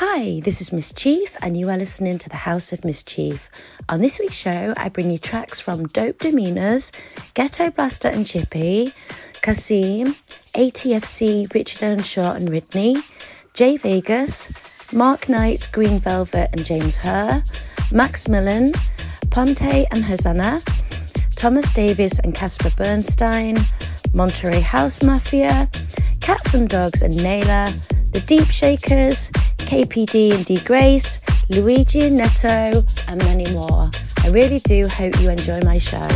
Hi, this is Miss Chief, and you are listening to the House of Miss Chief. On this week's show, I bring you tracks from Dope Demeanors, Ghetto Blaster and Chippy, Kasim, ATFC, Richard Earnshaw and Ridney, Jay Vegas, Mark Knight, Green Velvet and James Hurr, Max Millen, Ponte and Hosanna, Thomas Davis and Casper Bernstein, Monterey House Mafia, Cats and Dogs and Naylor, The Deep Shakers, KPD and D Grace, Luigi and Netto, and many more. I really do hope you enjoy my show.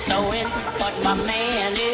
sewing, but my man is.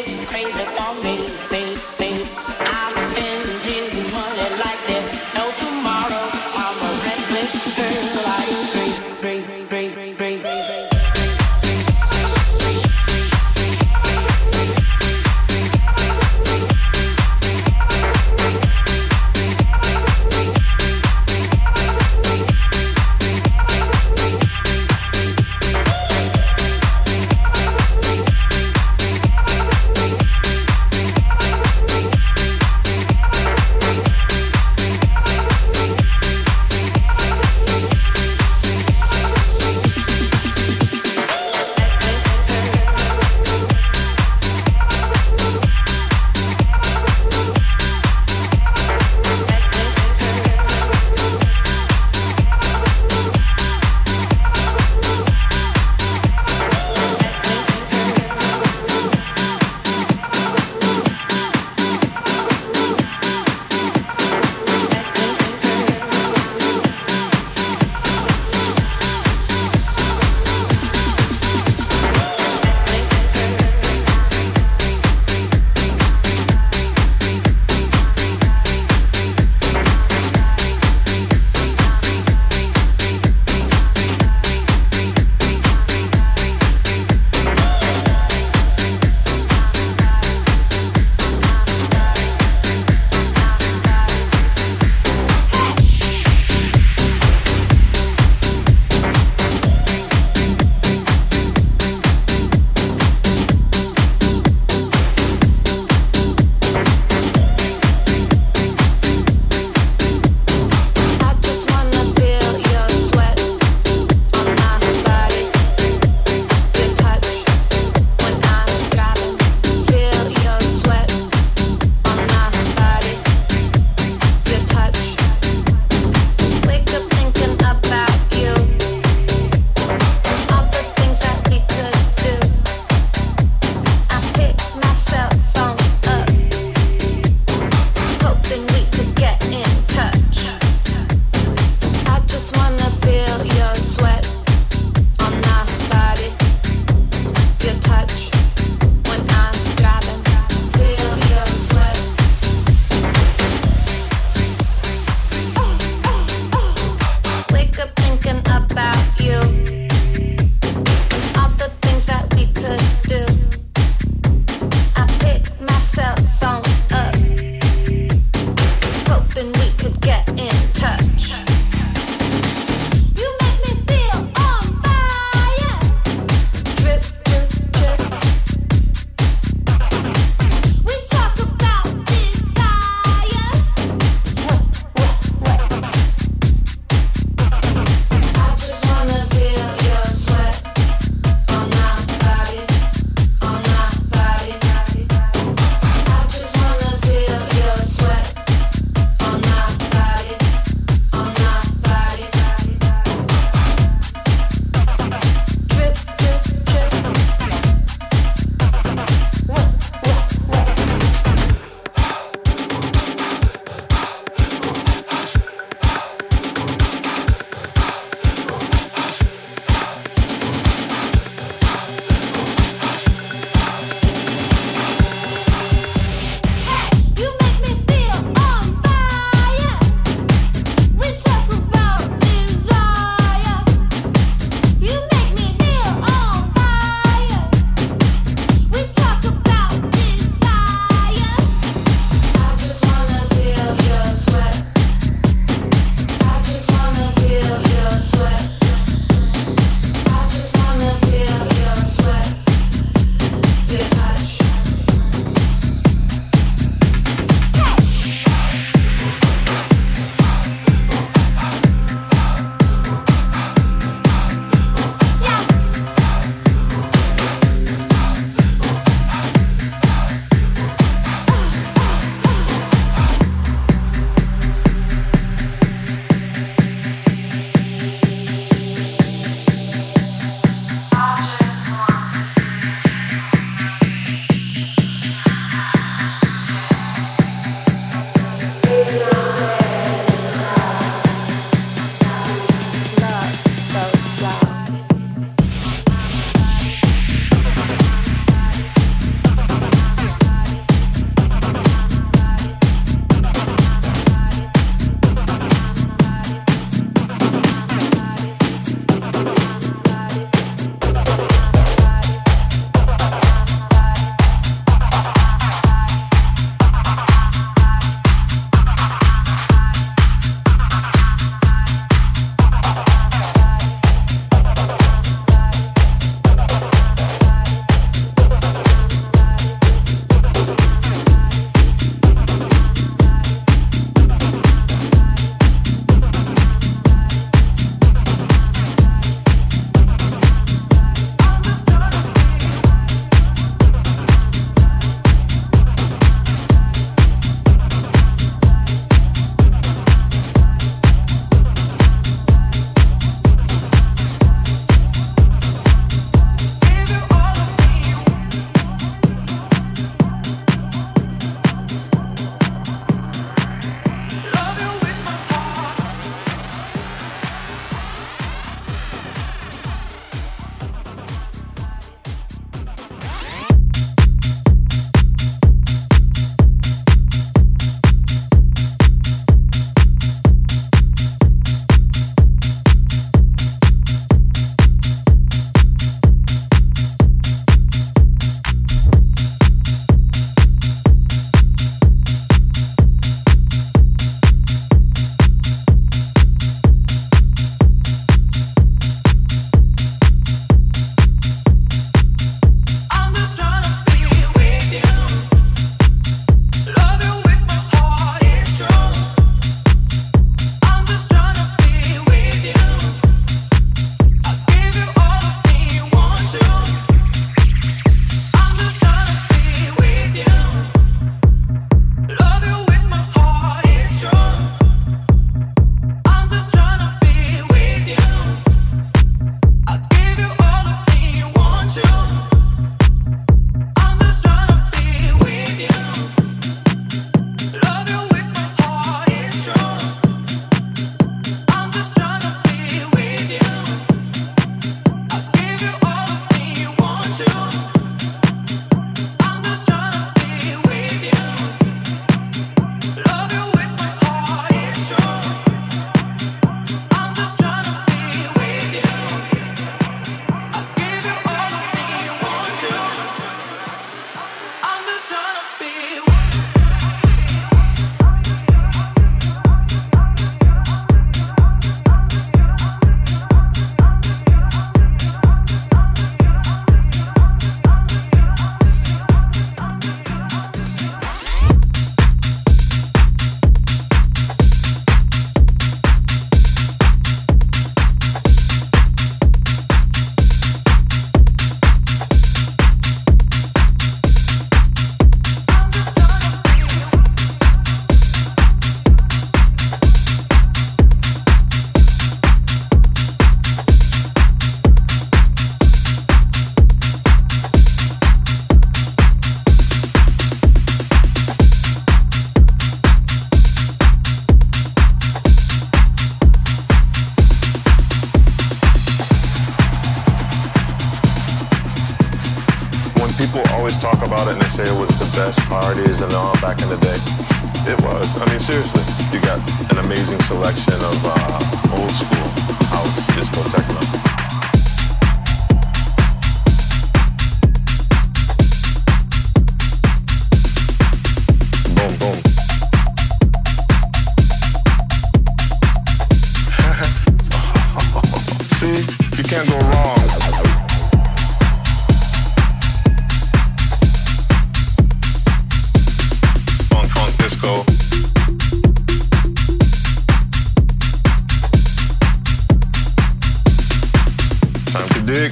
Time to dig.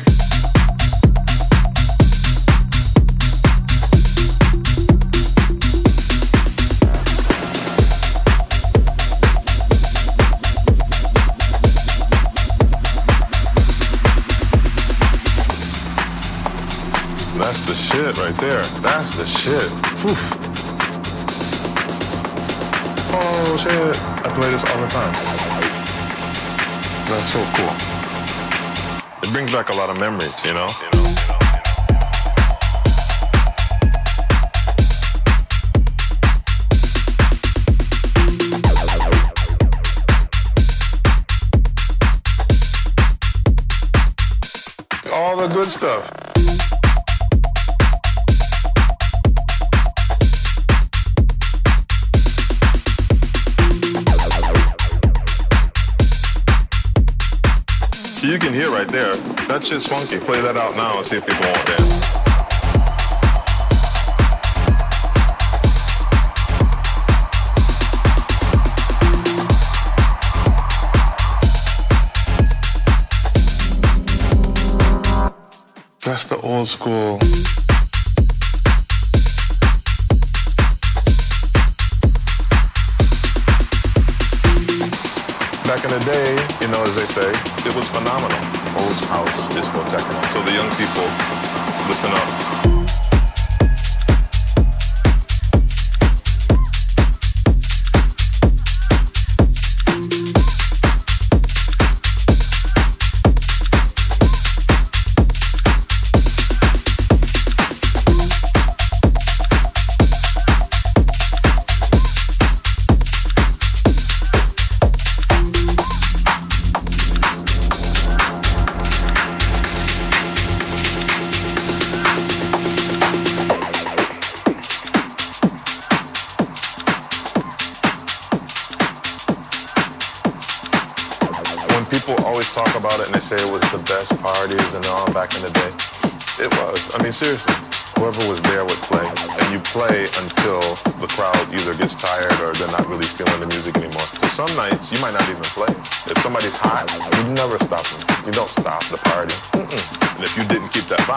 shit right there. That's the shit. Oof. Oh shit. I play this all the time. That's so cool. Brings back a lot of memories? You know? all the good stuff. So you can hear right there, that shit's funky. Play that out now and see if people won't dance. That's the old school. In the day, you know, as they say, it was phenomenal. Old house, disco techno. So the young people, listen up.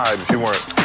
Vibe, if you weren't,